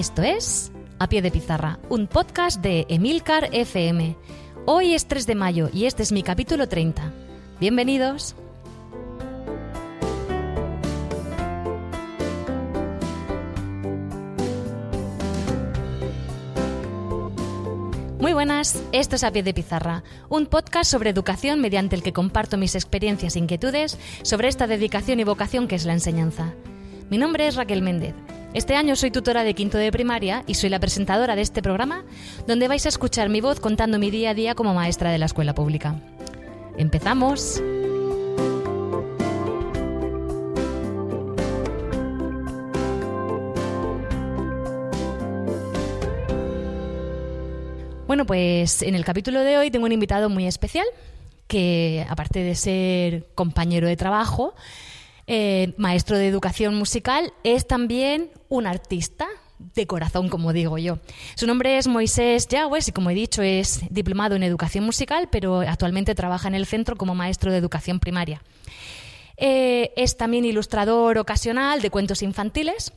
Esto es A Pie de Pizarra, un podcast de Emilcar FM. Hoy es 3 de mayo y este es mi capítulo 30. Bienvenidos. Muy buenas, esto es A Pie de Pizarra, un podcast sobre educación mediante el que comparto mis experiencias e inquietudes sobre esta dedicación y vocación que es la enseñanza. Mi nombre es Raquel Méndez. Este año soy tutora de quinto de primaria y soy la presentadora de este programa donde vais a escuchar mi voz contando mi día a día como maestra de la escuela pública. ¡Empezamos! Bueno, pues en el capítulo de hoy tengo un invitado muy especial que, aparte de ser compañero de trabajo, eh, maestro de educación musical, es también un artista de corazón, como digo yo. Su nombre es Moisés Yagües y, como he dicho, es diplomado en educación musical, pero actualmente trabaja en el centro como maestro de educación primaria. Eh, es también ilustrador ocasional de cuentos infantiles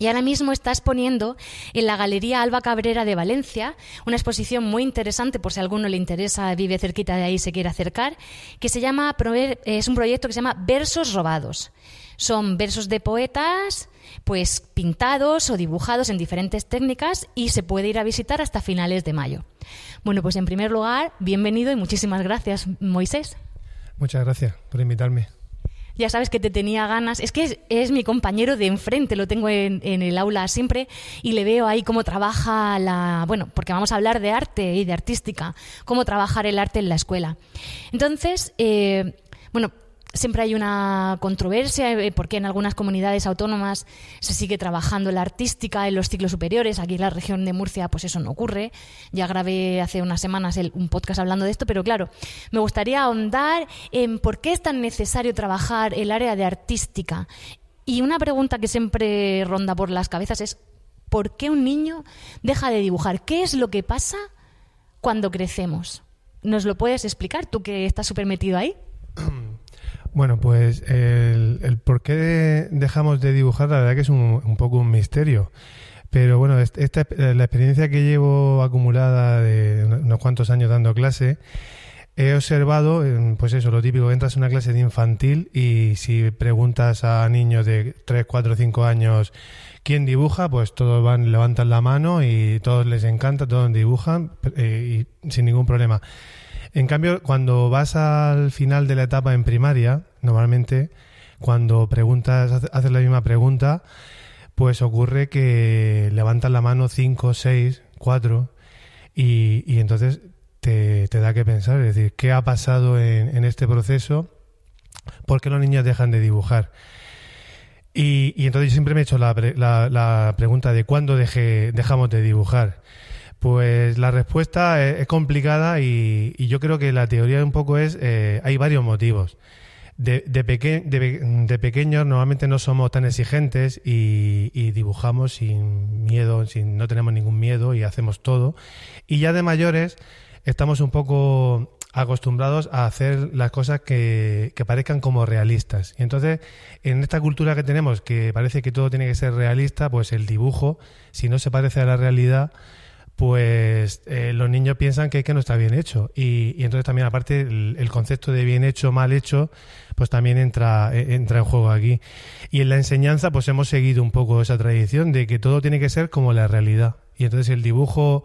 y ahora mismo está exponiendo en la Galería Alba Cabrera de Valencia una exposición muy interesante, por si a alguno le interesa, vive cerquita de ahí se quiere acercar, que se llama, es un proyecto que se llama Versos Robados. Son versos de poetas, pues pintados o dibujados en diferentes técnicas y se puede ir a visitar hasta finales de mayo. Bueno, pues en primer lugar, bienvenido y muchísimas gracias, Moisés. Muchas gracias por invitarme ya sabes que te tenía ganas. Es que es, mi compañero de enfrente, lo tengo en, el aula siempre y le veo ahí cómo trabaja la. Bueno, porque vamos a hablar de arte y de artística, cómo trabajar el arte en la escuela. Entonces, eh, bueno, Siempre hay una controversia eh, porque en algunas comunidades autónomas se sigue trabajando la artística en los ciclos superiores. Aquí en la región de Murcia, pues eso no ocurre. Ya grabé hace unas semanas un podcast hablando de esto, pero claro, me gustaría ahondar en por qué es tan necesario trabajar el área de artística. Y una pregunta que siempre ronda por las cabezas es: ¿por qué un niño deja de dibujar? ¿Qué es lo que pasa cuando crecemos? ¿Nos lo puedes explicar tú que estás súper metido ahí? Bueno, pues el, por qué dejamos de dibujar, la verdad que es un, poco un misterio. Pero bueno, esta, la experiencia que llevo acumulada de unos cuantos años dando clase, he observado, pues eso, lo típico, entras en una clase de infantil y si preguntas a niños de 3, 4, 5 años quién dibuja, pues todos van, levantan la mano y todos les encanta, todos dibujan eh, y sin ningún problema. En cambio, cuando vas al final de la etapa en primaria, normalmente cuando preguntas, haces la misma pregunta, pues ocurre que levantan la mano 5, 6, 4 y, entonces te, da que pensar, es decir, ¿qué ha pasado en, este proceso? ¿Por qué los niños dejan de dibujar? Y, entonces yo siempre me he hecho la, la, pregunta de cuándo dejamos de dibujar. Pues la respuesta es, complicada y, yo creo que la teoría un poco es, eh, hay varios motivos. De, de, de, pequeños normalmente no somos tan exigentes y, dibujamos sin miedo, sin, no tenemos ningún miedo y hacemos todo. Y ya de mayores estamos un poco acostumbrados a hacer las cosas que, que, parezcan como realistas. Y entonces, en esta cultura que tenemos, que parece que todo tiene que ser realista, pues el dibujo, si no se parece a la realidad, pues eh, los niños piensan que, que, no está bien hecho. Y, entonces también, aparte, el, concepto de bien hecho, mal hecho, pues también entra, eh, entra en juego aquí. Y en la enseñanza, pues hemos seguido un poco esa tradición de que todo tiene que ser como la realidad. Y entonces el dibujo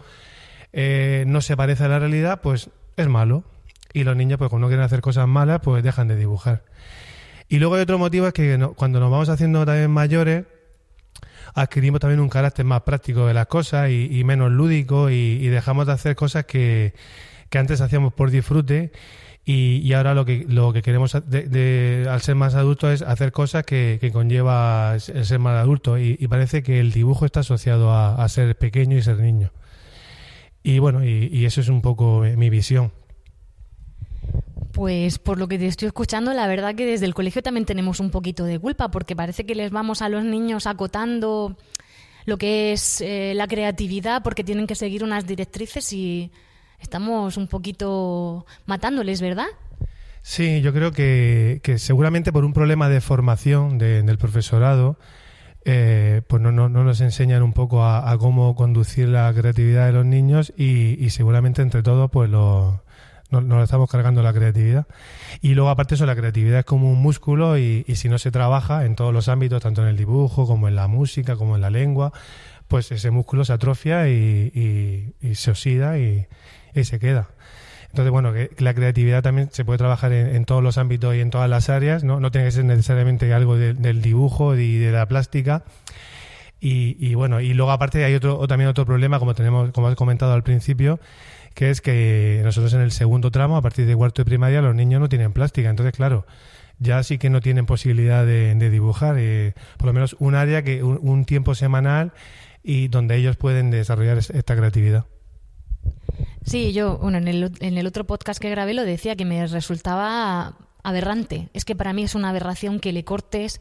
eh, no se parece a la realidad, pues es malo. Y los niños, pues cuando no quieren hacer cosas malas, pues dejan de dibujar. Y luego hay otro motivo, es que cuando nos vamos haciendo también mayores, adquirimos también un carácter más práctico de las cosas y, menos lúdico y, dejamos de hacer cosas que, antes hacíamos por disfrute y, ahora lo que, lo que queremos al ser más adultos es hacer cosas que, conlleva el ser más adulto y, parece que el dibujo está asociado a, ser pequeño y ser niño. Y bueno, y eso es un poco mi visión. Pues por lo que te estoy escuchando, la verdad que desde el colegio también tenemos un poquito de culpa, porque parece que les vamos a los niños acotando lo que es eh, la creatividad, porque tienen que seguir unas directrices y estamos un poquito matándoles, ¿verdad? Sí, yo creo que, seguramente por un problema de formación del profesorado, eh, pues no, no, nos enseñan un poco a, cómo conducir la creatividad de los niños y, seguramente entre todos pues lo, nos, estamos cargando la creatividad. Y luego aparte eso, la creatividad es como un músculo y, si no se trabaja en todos los ámbitos, tanto en el dibujo como en la música, como en la lengua, pues ese músculo se atrofia y, se oxida y, se queda. Entonces, bueno, que la creatividad también se puede trabajar en, todos los ámbitos y en todas las áreas, ¿no? No tiene que ser necesariamente algo del dibujo y de la plástica. Y, bueno, y luego aparte hay otro también otro problema, como tenemos, como has comentado al principio, que es que nosotros en el segundo tramo, a partir de cuarto de primaria, los niños no tienen plástica. Entonces, claro, ya sí que no tienen posibilidad de, dibujar, eh, por lo menos un área que un tiempo semanal y donde ellos pueden desarrollar esta creatividad. Sí, yo, bueno, en en el otro podcast que grabé lo decía que me resultaba aberrante. Es que para mí es una aberración que le cortes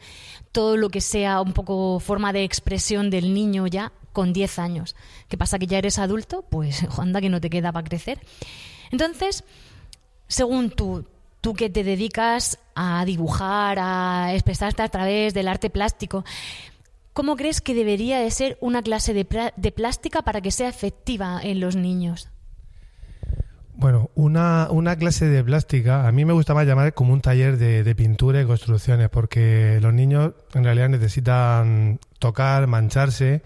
todo lo que sea un poco forma de expresión del niño ya con 10 años. ¿Qué pasa? ¿Que ya eres adulto? Pues anda que no te queda para crecer. Entonces, según tú, tú que te dedicas a dibujar, a expresarte a través del arte plástico, ¿cómo crees que debería de ser una clase de, de plástica para que sea efectiva en los niños? Bueno, una, una, clase de plástica, a mí me gusta más llamar como un taller de, pintura y construcciones, porque los niños en realidad necesitan tocar, mancharse,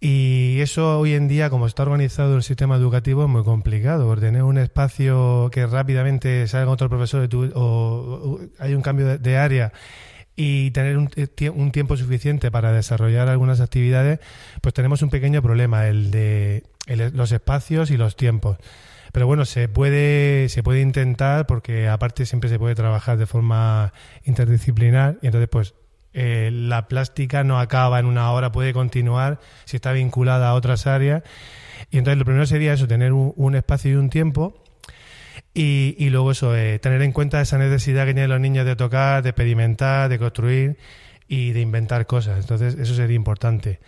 y eso hoy en día, como está organizado el sistema educativo, es muy complicado, tener un espacio que rápidamente salga otro profesor o, hay un cambio de, área y tener un, un, tiempo suficiente para desarrollar algunas actividades, pues tenemos un pequeño problema, el de los espacios y los tiempos. Pero bueno, se puede, se puede intentar porque aparte siempre se puede trabajar de forma interdisciplinar y entonces pues eh, la plástica no acaba en una hora, puede continuar si está vinculada a otras áreas. Y entonces lo primero sería eso, tener un, espacio y un tiempo. Y, y luego eso, eh, tener en cuenta esa necesidad que tienen los niños de tocar, de experimentar, de construir y de inventar cosas. Entonces eso sería importante.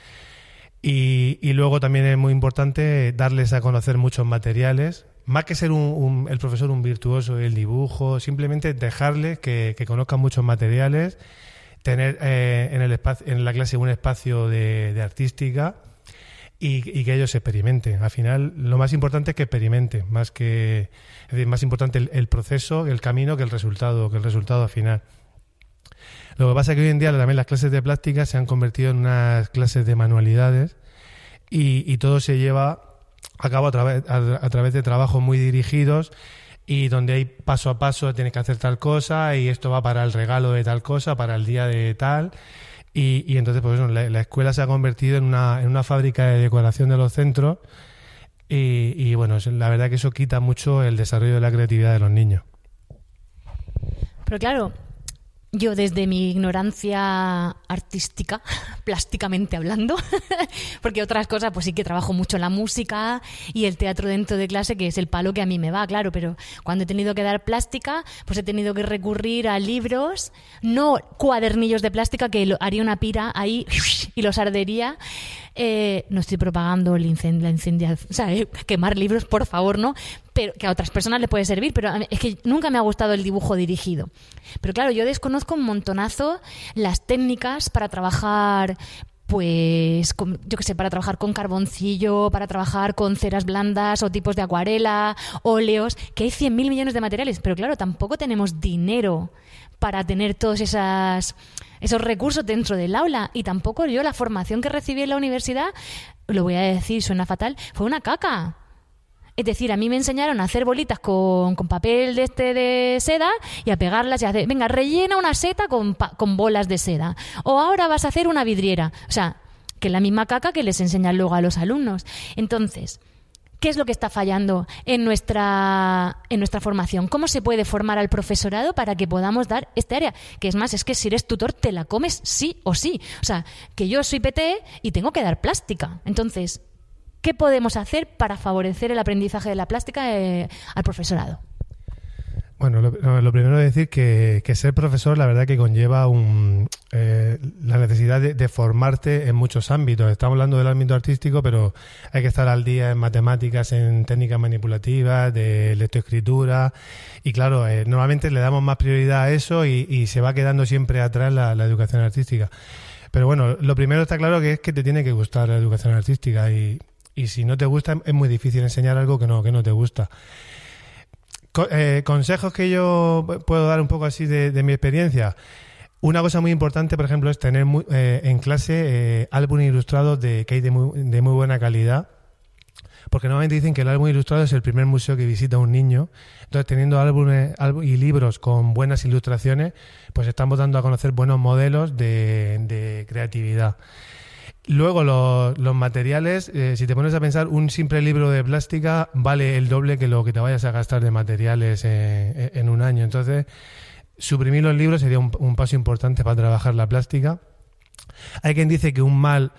Y, y, luego también es muy importante darles a conocer muchos materiales, más que ser un, el profesor un virtuoso del dibujo, simplemente dejarles que, conozcan muchos materiales, tener eh, en, el espacio, en la clase un espacio de, artística y, que ellos experimenten. Al final, lo más importante es que experimenten, más que es decir, más importante el, proceso, el camino que el resultado, que el resultado al final. Lo que pasa es que hoy en día también las clases de plástica se han convertido en unas clases de manualidades y todo se lleva a cabo a través, a, través de trabajos muy dirigidos y donde hay paso a paso tienes que hacer tal cosa y esto va para el regalo de tal cosa, para el día de tal. Y, y entonces, pues la, escuela se ha convertido en una, en una fábrica de decoración de los centros y, y bueno, la verdad que eso quita mucho el desarrollo de la creatividad de los niños. Pero claro, yo desde mi ignorancia artística, plásticamente hablando, porque otras cosas, pues sí que trabajo mucho la música y el teatro dentro de clase, que es el palo que a mí me va, claro, pero cuando he tenido que dar plástica, pues he tenido que recurrir a libros, no cuadernillos de plástica, que haría una pira ahí y los ardería, eh, no estoy propagando el incendio, la incendia, o sea, eh, quemar libros, por favor, ¿no? Pero que a otras personas les puede servir, pero es que nunca me ha gustado el dibujo dirigido. Pero claro, yo desconozco un montonazo las técnicas para trabajar pues, yo qué sé, para trabajar con carboncillo, para trabajar con ceras blandas o tipos de acuarela, óleos, que hay 100.000 millones de materiales, pero claro, tampoco tenemos dinero para tener todos esas, esos recursos dentro del aula. Y tampoco yo la formación que recibí en la universidad, lo voy a decir, suena fatal, fue una caca. Es decir, a mí me enseñaron a hacer bolitas con, papel de este de seda y a pegarlas y a hacer, venga, rellena una seta con, con bolas de seda. O ahora vas a hacer una vidriera. O sea, que es la misma caca que les enseñan luego a los alumnos. Entonces, ¿Qué es lo que está fallando en nuestra, en nuestra formación? ¿Cómo se puede formar al profesorado para que podamos dar este área? Que es más, es que si eres tutor te la comes sí o sí. O sea, que yo soy PT y tengo que dar plástica. Entonces, ¿qué podemos hacer para favorecer el aprendizaje de la plástica eh, al profesorado? Bueno, lo, primero es decir que, ser profesor, la verdad que conlleva un, eh, la necesidad de, formarte en muchos ámbitos. Estamos hablando del ámbito artístico, pero hay que estar al día en matemáticas, en técnicas manipulativas, de lectoescritura. Y claro, eh, normalmente le damos más prioridad a eso y, se va quedando siempre atrás la, educación artística. Pero bueno, lo primero está claro que es que te tiene que gustar la educación artística y, y si no te gusta es muy difícil enseñar algo que no, que no te gusta. Eh, consejos que yo puedo dar un poco así de, mi experiencia. Una cosa muy importante, por ejemplo, es tener eh, en clase eh, álbumes ilustrados de, que hay de muy, de muy buena calidad. Porque normalmente dicen que el álbum ilustrado es el primer museo que visita un niño. Entonces, teniendo álbumes y libros con buenas ilustraciones, pues estamos dando a conocer buenos modelos de creatividad. Luego los, materiales, eh, si te pones a pensar, un simple libro de plástica vale el doble que lo que te vayas a gastar de materiales eh, en un año. Entonces, suprimir los libros sería un, paso importante para trabajar la plástica. Hay quien dice que un mal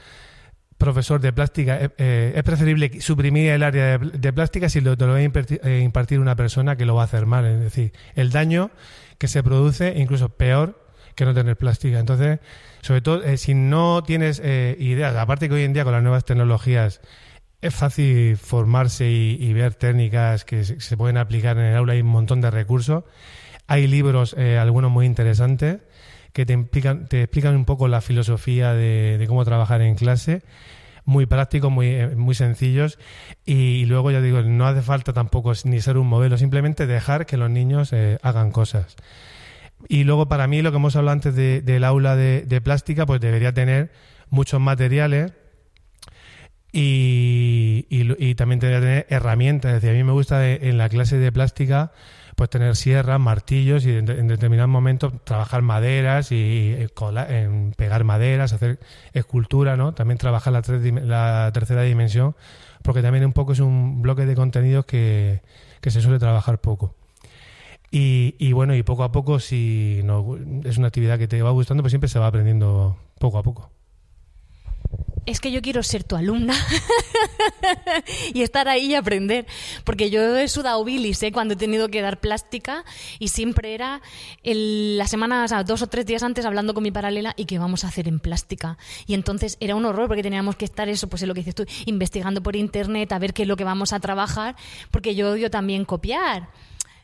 profesor de plástica eh, es preferible suprimir el área de, plástica si lo, te lo va a impartir, una persona que lo va a hacer mal. Es decir, el daño que se produce, incluso peor que no tener plástica. Entonces, sobre todo, eh, si no tienes eh, ideas, aparte que hoy en día con las nuevas tecnologías es fácil formarse y, ver técnicas que se, pueden aplicar en el aula, hay un montón de recursos. Hay libros, eh, algunos muy interesantes, que te te explican un poco la filosofía de, cómo trabajar en clase muy prácticos, muy, muy sencillos y, luego ya digo, no hace falta tampoco ni ser un modelo, simplemente dejar que los niños hagan cosas. Y luego para mí lo que hemos hablado antes del aula de, plástica, pues debería tener muchos materiales y, y, también debería tener herramientas. Es decir, a mí me gusta en la clase de plástica pues tener sierras, martillos y en, determinados momentos trabajar maderas y, en pegar maderas, hacer escultura, ¿no? También trabajar la, la tercera dimensión, porque también un poco es un bloque de contenidos que se suele trabajar poco. Y, bueno, y poco a poco, si no, es una actividad que te va gustando, pues siempre se va aprendiendo poco a poco. Es que yo quiero ser tu alumna y estar ahí y aprender. Porque yo he sudado bilis ¿eh? cuando he tenido que dar plástica y siempre era el, la semana, o dos o tres días antes hablando con mi paralela y qué vamos a hacer en plástica. Y entonces era un horror porque teníamos que estar eso, pues es lo que dices tú, investigando por internet a ver qué es lo que vamos a trabajar, porque yo odio también copiar.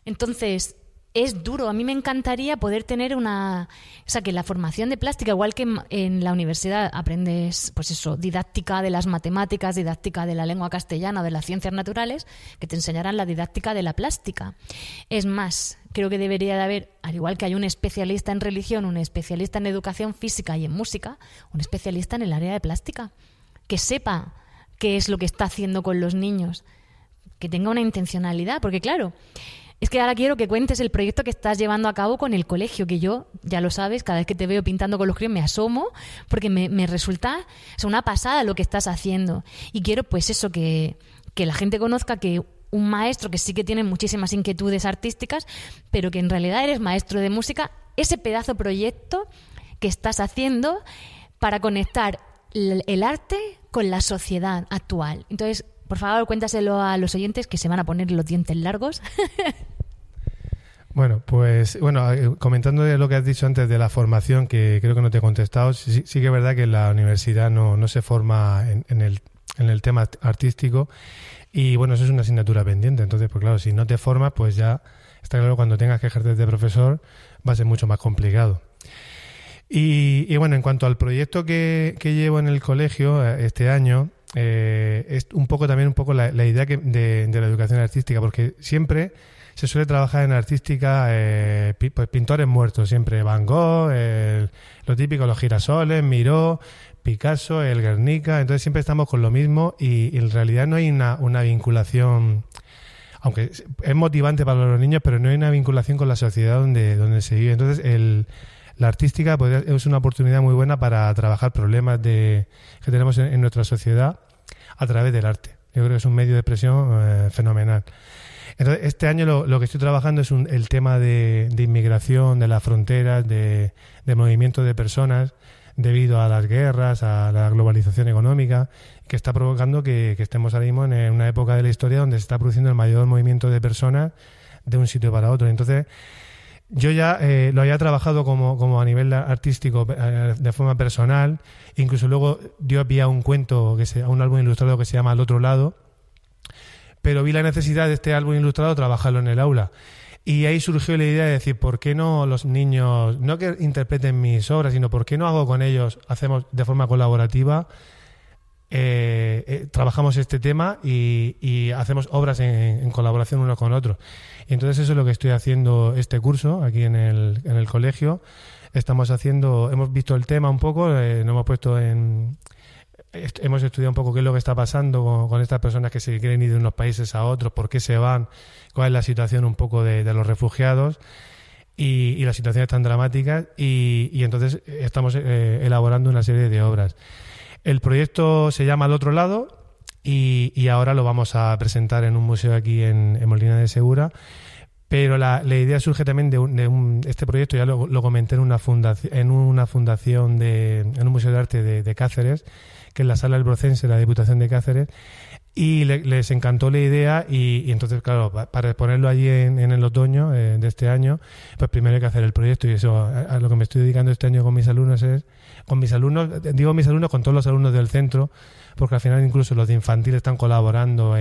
Entonces, es duro. A mí me encantaría poder tener una. O sea, que la formación de plástica, igual que en la universidad aprendes, pues eso, didáctica de las matemáticas, didáctica de la lengua castellana, de las ciencias naturales, que te enseñarán la didáctica de la plástica. Es más, creo que debería de haber, al igual que hay un especialista en religión, un especialista en educación física y en música, un especialista en el área de plástica, que sepa qué es lo que está haciendo con los niños, que tenga una intencionalidad, porque claro, es que ahora quiero que cuentes el proyecto que estás llevando a cabo con el colegio, que yo, ya lo sabes, cada vez que te veo pintando con los críos me asomo, porque me, resulta una pasada lo que estás haciendo. Y quiero, pues eso, que, que la gente conozca que un maestro que sí que tiene muchísimas inquietudes artísticas, pero que en realidad eres maestro de música, ese pedazo proyecto que estás haciendo para conectar el arte con la sociedad actual. Entonces, por favor, cuéntaselo a los oyentes que se van a poner los dientes largos. Bueno, pues bueno, eh, comentando de lo que has dicho antes de la formación, que creo que no te he contestado, sí, que es verdad que la universidad no, no se forma en, el, en el tema artístico y bueno, eso es una asignatura pendiente. Entonces, pues claro, si no te formas, pues ya está claro cuando tengas que ejercer de profesor va a ser mucho más complicado. Y, bueno, en cuanto al proyecto que, que llevo en el colegio eh, este año, eh, es un poco también un poco la, idea que de, la educación artística, porque siempre se suele trabajar en artística, eh, pues pintores muertos, siempre Van Gogh, lo típico, los girasoles, Miró, Picasso, el Guernica, entonces siempre estamos con lo mismo y, en realidad no hay una, una, vinculación, aunque es motivante para los niños, pero no hay una vinculación con la sociedad donde, donde se vive. Entonces el la artística es una oportunidad muy buena para trabajar problemas de, que tenemos en, nuestra sociedad a través del arte. Yo creo que es un medio de expresión eh, fenomenal. Entonces, este año lo, que estoy trabajando es el tema de, inmigración, de las fronteras, de, movimiento de personas debido a las guerras, a la globalización económica, que está provocando que, que estemos ahora mismo en una época de la historia donde se está produciendo el mayor movimiento de personas de un sitio para otro. Entonces, yo ya eh, lo había trabajado como, como a nivel artístico eh, de forma personal, incluso luego dio pie a un cuento, que se, a un álbum ilustrado que se llama Al otro lado, pero vi la necesidad de este álbum ilustrado trabajarlo en el aula. Y ahí surgió la idea de decir, ¿por qué no los niños, no que interpreten mis obras, sino por qué no hago con ellos, hacemos de forma colaborativa, eh, eh, trabajamos este tema y, hacemos obras en, colaboración uno con otro. Y entonces eso es lo que estoy haciendo este curso aquí en el, en el colegio. Estamos haciendo, hemos visto el tema un poco, eh, nos hemos puesto en, hemos estudiado un poco qué es lo que está pasando con, estas personas que se quieren ir de unos países a otros, por qué se van, cuál es la situación un poco de, los refugiados y, las situaciones tan dramáticas y, entonces estamos eh, elaborando una serie de obras. El proyecto se llama Al otro lado y, ahora lo vamos a presentar en un museo aquí en, Molina de Segura. Pero la, idea surge también de, un, este proyecto, ya lo, comenté en una fundación, en una fundación de, en un museo de arte de Cáceres, que es la sala del Brocense, la Diputación de Cáceres, y les encantó la idea y, entonces, claro, para ponerlo allí en, el otoño eh, de este año, pues primero hay que hacer el proyecto y eso, a, lo que me estoy dedicando este año con mis alumnos es, con mis alumnos, digo mis alumnos, con todos los alumnos del centro, porque al final incluso los de infantil están colaborando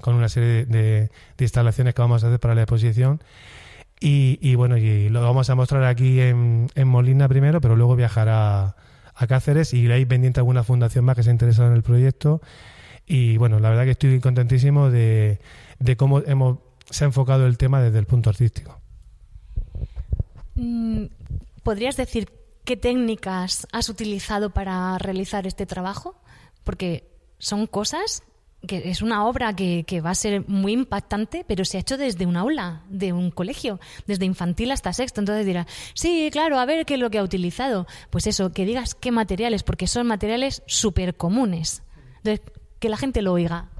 con una serie de, instalaciones que vamos a hacer para la exposición. Y, bueno, y lo vamos a mostrar aquí en, en Molina primero, pero luego viajará a Cáceres y hay pendiente alguna fundación más que se ha interesado en el proyecto. Y bueno, la verdad que estoy contentísimo de, cómo hemos, se ha enfocado el tema desde el punto artístico. Mm, ¿Podrías decir qué técnicas has utilizado para realizar este trabajo? Porque son cosas que es una obra que, va a ser muy impactante, pero se ha hecho desde un aula, de un colegio, desde infantil hasta sexto. Entonces dirá, sí, claro, a ver qué es lo que ha utilizado. Pues eso, que digas qué materiales, porque son materiales súper comunes. Entonces, que la gente lo oiga.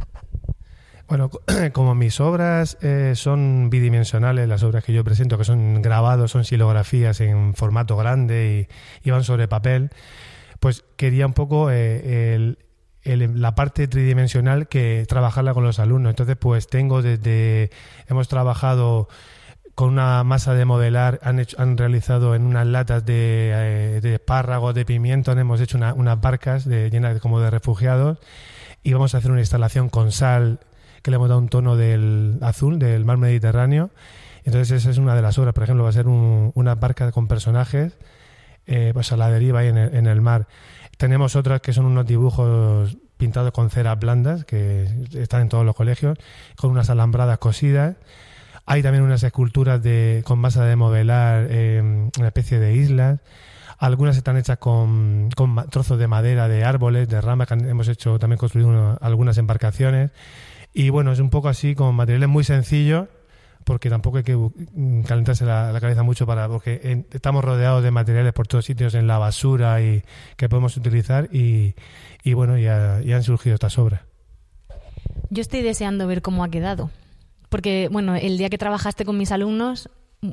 Bueno, como mis obras eh, son bidimensionales, las obras que yo presento, que son grabados, son silografías en formato grande y, van sobre papel, pues quería un poco eh, el, la parte tridimensional que trabajarla con los alumnos. Entonces, pues tengo desde, hemos trabajado con una masa de modelar, han, hecho, han realizado en unas latas de, eh, de espárragos, de pimiento, hemos hecho unas barcas de, llenas como de refugiados y vamos a hacer una instalación con sal que le hemos dado un tono del azul, del mar Mediterráneo. Entonces esa es una de las obras, por ejemplo, va a ser una barca con personajes eh, pues a la deriva ahí en en el mar. Tenemos otras que son unos dibujos pintados con ceras blandas, que están en todos los colegios, con unas alambradas cosidas. Hay también unas esculturas de, con masa de modelar, eh, una especie de islas. Algunas están hechas con, con, trozos de madera de árboles, de ramas, que hemos hecho también construido algunas embarcaciones. Y bueno, es un poco así, con materiales muy sencillos, porque tampoco hay que calentarse la, cabeza mucho para porque estamos rodeados de materiales por todos sitios en la basura y que podemos utilizar y, y bueno ya, ya han surgido estas obras. Yo estoy deseando ver cómo ha quedado porque bueno el día que trabajaste con mis alumnos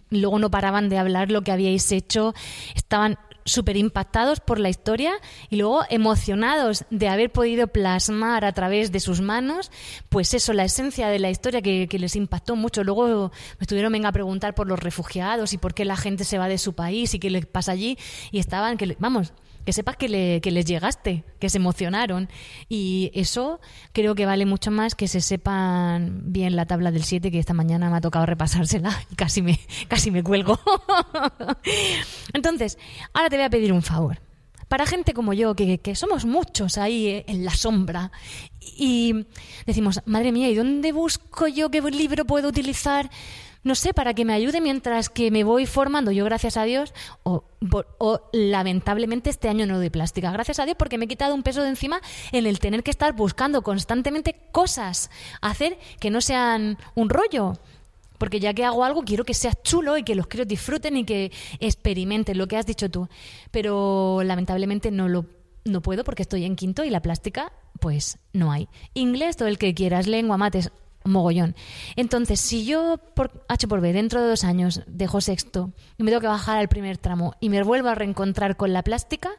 luego no paraban de hablar lo que habíais hecho estaban súper impactados por la historia y luego emocionados de haber podido plasmar a través de sus manos, pues eso, la esencia de la historia que, les impactó mucho. Luego me estuvieron venga a preguntar por los refugiados y por qué la gente se va de su país y qué les pasa allí y estaban, que vamos, que sepas que, les llegaste, que se emocionaron. Y eso creo que vale mucho más que se sepan bien la tabla del 7, que esta mañana me ha tocado repasársela y casi me, casi me cuelgo. Entonces, ahora te voy a pedir un favor. Para gente como yo, que, que somos muchos ahí eh, en la sombra, y decimos, madre mía, ¿y dónde busco yo qué libro puedo utilizar? No sé, para que me ayude mientras que me voy formando, yo gracias a Dios, o, lamentablemente este año no doy plástica, gracias a Dios porque me he quitado un peso de encima en el tener que estar buscando constantemente cosas, hacer que no sean un rollo. Porque ya que hago algo, quiero que sea chulo y que los críos disfruten y que experimenten lo que has dicho tú. Pero lamentablemente no lo no puedo porque estoy en quinto y la plástica, pues no hay. Inglés, todo el que quieras, lengua, mates, mogollón. Entonces, si yo, por H por B, dentro de dos años dejo sexto y me tengo que bajar al primer tramo y me vuelvo a reencontrar con la plástica,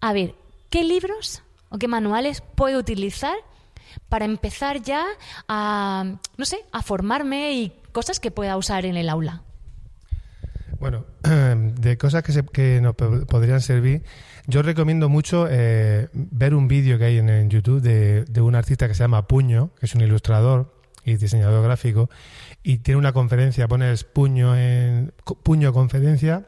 a ver, ¿qué libros o qué manuales puedo utilizar para empezar ya a, no sé, a formarme y cosas que pueda usar en el aula? Bueno, de cosas que, se, que nos podrían servir, yo recomiendo mucho eh, ver un vídeo que hay en, YouTube de, un artista que se llama Puño, que es un ilustrador, y diseñador gráfico, y tiene una conferencia, pones puño en puño conferencia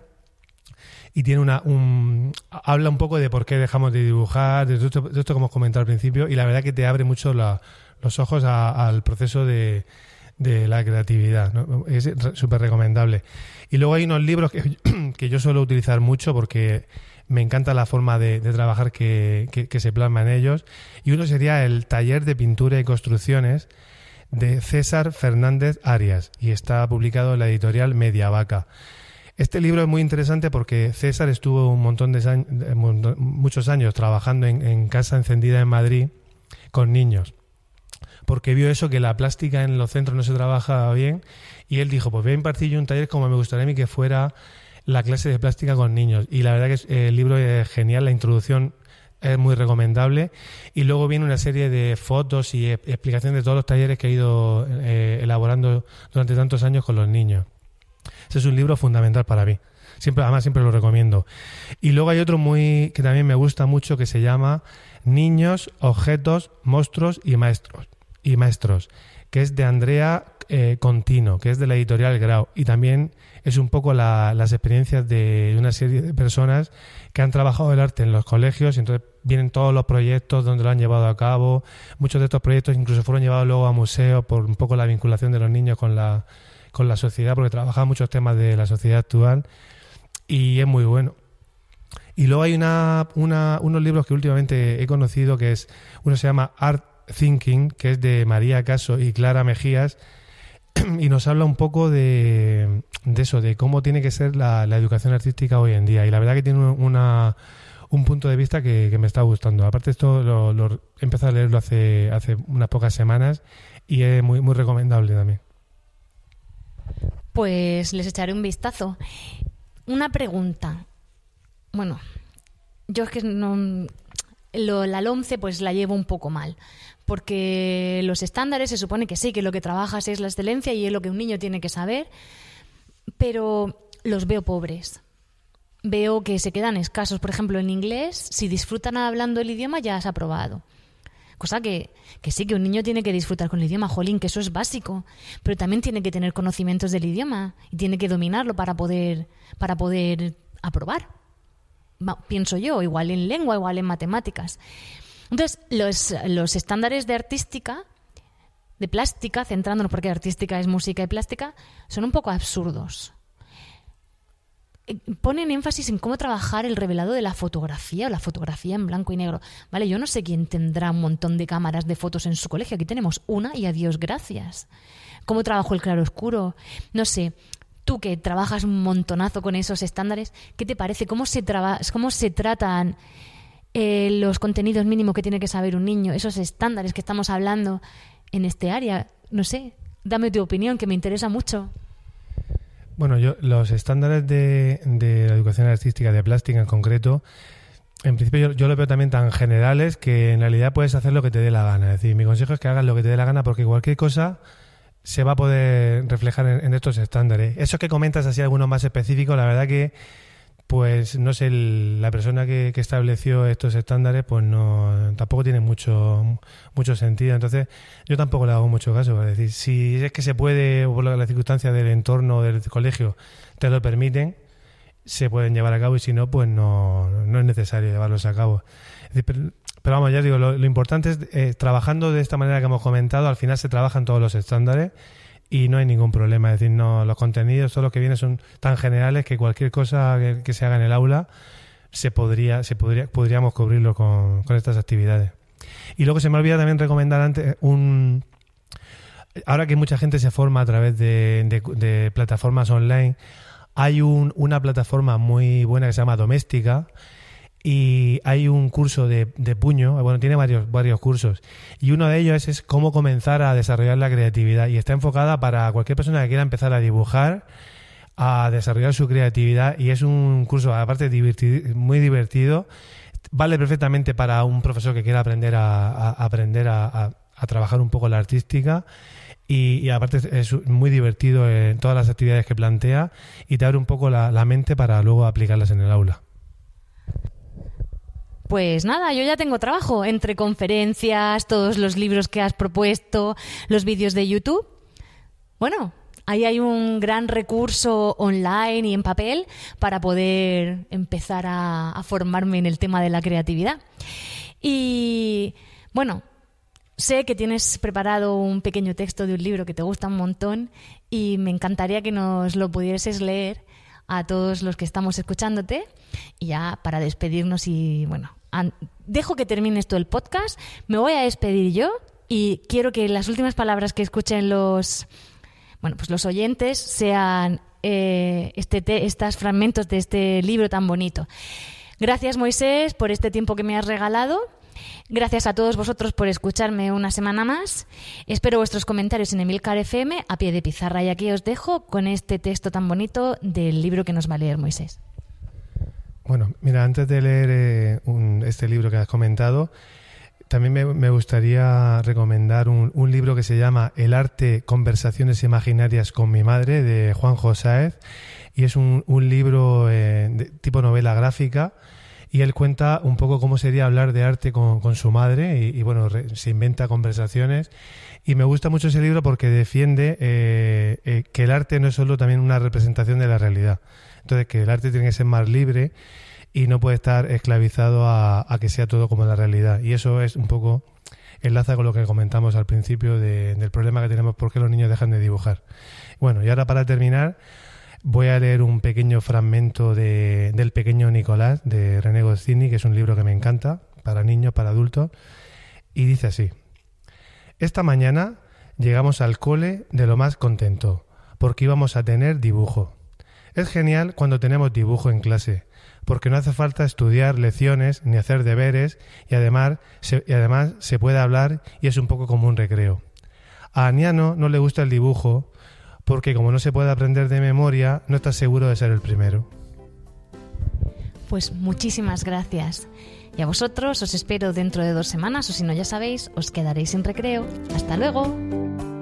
y tiene una un, habla un poco de por qué dejamos de dibujar, de esto, de esto que hemos comentado al principio, y la verdad que te abre mucho los ojos al proceso de, de la creatividad. Es súper recomendable. Y luego hay unos libros que, que, yo suelo utilizar mucho porque me encanta la forma de, trabajar que, que, se plasma en ellos. Y uno sería el Taller de Pintura y Construcciones de César Fernández Arias y está publicado en la editorial Media Vaca. Este libro es muy interesante porque César estuvo un montón de años, muchos años trabajando en Casa Encendida en Madrid con niños porque vio eso, que la plástica en los centros no se trabaja bien, y él dijo, pues voy a impartir yo un taller como me gustaría a mí que fuera la clase de plástica con niños. Y la verdad que el libro es genial, la introducción es muy recomendable. Y luego viene una serie de fotos y explicaciones de todos los talleres que he ido eh, elaborando durante tantos años con los niños. Ese es un libro fundamental para mí. Siempre, además, siempre lo recomiendo. Y luego hay otro muy que también me gusta mucho que se llama Niños, Objetos, Monstruos y Maestros y Maestros, que es de Andrea eh, Contino, que es de la editorial Grau. Y también es un poco las experiencias de una serie de personas que han trabajado el arte en los colegios y entonces vienen todos los proyectos donde lo han llevado a cabo. Muchos de estos proyectos incluso fueron llevados luego a museos por un poco la vinculación de los niños con la, con la sociedad, porque trabajan muchos temas de la sociedad actual y es muy bueno. Y luego hay una, una, unos libros que últimamente he conocido, que es, uno se llama Art Thinking, que es de María Caso y Clara Mejías, y nos habla un poco de, eso, de cómo tiene que ser la, educación artística hoy en día. Y la verdad que tiene una, un punto de vista que, me está gustando. Aparte, esto lo, lo, he empezado a leerlo hace, hace unas pocas semanas y es muy, muy recomendable también. Pues les echaré un vistazo. Una pregunta. Bueno, yo es que no. Lo, la LOMCE pues la llevo un poco mal porque los estándares se supone que sí, que lo que trabajas es la excelencia y es lo que un niño tiene que saber, pero los veo pobres. Veo que se quedan escasos. Por ejemplo, en inglés, si disfrutan hablando el idioma, ya has aprobado. Cosa que, que sí, que un niño tiene que disfrutar con el idioma, jolín, que eso es básico, pero también tiene que tener conocimientos del idioma y tiene que dominarlo para poder, para poder aprobar. Pienso yo, igual en lengua, igual en matemáticas. Entonces, los, los estándares de artística, de plástica, centrándonos porque artística es música y plástica, son un poco absurdos. Eh, ponen énfasis en cómo trabajar el revelado de la fotografía o la fotografía en blanco y negro. Vale, yo no sé quién tendrá un montón de cámaras de fotos en su colegio. Aquí tenemos una y adiós, gracias. ¿Cómo trabajo el claro oscuro? No sé. Tú que trabajas un montonazo con esos estándares, ¿qué te parece? ¿Cómo se, cómo se tratan eh, los contenidos mínimos que tiene que saber un niño, esos estándares que estamos hablando en este área. No sé, dame tu opinión, que me interesa mucho. Bueno, yo los estándares de, la educación artística de plástica en concreto, en principio yo, yo los veo también tan generales que en realidad puedes hacer lo que te dé la gana. Es decir, mi consejo es que hagas lo que te dé la gana porque cualquier cosa se va a poder reflejar en, en estos estándares. Eso que comentas así algunos más específicos, la verdad que pues no sé, la persona que, estableció estos estándares, pues no tampoco tiene mucho mucho sentido. Entonces, yo tampoco le hago mucho caso. Decir, si es que se puede, o por las circunstancias del entorno del colegio te lo permiten, se pueden llevar a cabo y si no, pues no, no es necesario llevarlos a cabo. pero, vamos, ya digo, lo, importante es eh, trabajando de esta manera que hemos comentado, al final se trabajan todos los estándares y no hay ningún problema. Es decir, no, los contenidos, todos los que vienen son tan generales que cualquier cosa que, se haga en el aula se podría, se podría, podríamos cubrirlo con, con estas actividades. Y luego se me olvida también recomendar antes un ahora que mucha gente se forma a través de, de, plataformas online, hay un, una plataforma muy buena que se llama Doméstica, y hay un curso de, de, puño, bueno, tiene varios, varios cursos, y uno de ellos es, cómo comenzar a desarrollar la creatividad, y está enfocada para cualquier persona que quiera empezar a dibujar, a desarrollar su creatividad, y es un curso, aparte, muy divertido, vale perfectamente para un profesor que quiera aprender a, aprender a, trabajar un poco la artística, y, aparte es muy divertido en todas las actividades que plantea, y te abre un poco la mente para luego aplicarlas en el aula. Pues nada, yo ya tengo trabajo entre conferencias, todos los libros que has propuesto, los vídeos de YouTube. Bueno, ahí hay un gran recurso online y en papel para poder empezar a, a formarme en el tema de la creatividad. Y bueno, Sé que tienes preparado un pequeño texto de un libro que te gusta un montón y me encantaría que nos lo pudieses leer a todos los que estamos escuchándote. Y ya para despedirnos y bueno, dejo que termines todo el podcast, me voy a despedir yo y quiero que las últimas palabras que escuchen los bueno, pues los oyentes sean eh, este estos fragmentos de este libro tan bonito. Gracias Moisés por este tiempo que me has regalado Gracias a todos vosotros por escucharme una semana más. Espero vuestros comentarios en Emilcar FM a pie de pizarra y aquí os dejo con este texto tan bonito del libro que nos va a leer Moisés. Bueno, mira, antes de leer eh, este libro que has comentado, también me, gustaría recomendar un, libro que se llama El arte, conversaciones imaginarias con mi madre de Juan Josáez y es un, libro eh, de tipo novela gráfica y él cuenta un poco cómo sería hablar de arte con, su madre y, bueno, se inventa conversaciones. Y me gusta mucho ese libro porque defiende eh, eh, que el arte no es solo también una representación de la realidad. Entonces, que el arte tiene que ser más libre y no puede estar esclavizado a, que sea todo como la realidad. Y eso es un poco enlaza con lo que comentamos al principio del problema que tenemos porque los niños dejan de dibujar. Bueno, y ahora para terminar, Voy a leer un pequeño fragmento de, del pequeño Nicolás de René Goscinny, que es un libro que me encanta, para niños, para adultos, y dice así. Esta mañana llegamos al cole de lo más contento, porque íbamos a tener dibujo. Es genial cuando tenemos dibujo en clase, porque no hace falta estudiar lecciones ni hacer deberes y además se, y además se puede hablar y es un poco como un recreo. A Aniano no le gusta el dibujo porque como no se puede aprender de memoria, no estás seguro de ser el primero. Pues muchísimas gracias. Y a vosotros os espero dentro de dos semanas o si no ya sabéis, os quedaréis sin recreo. Hasta luego.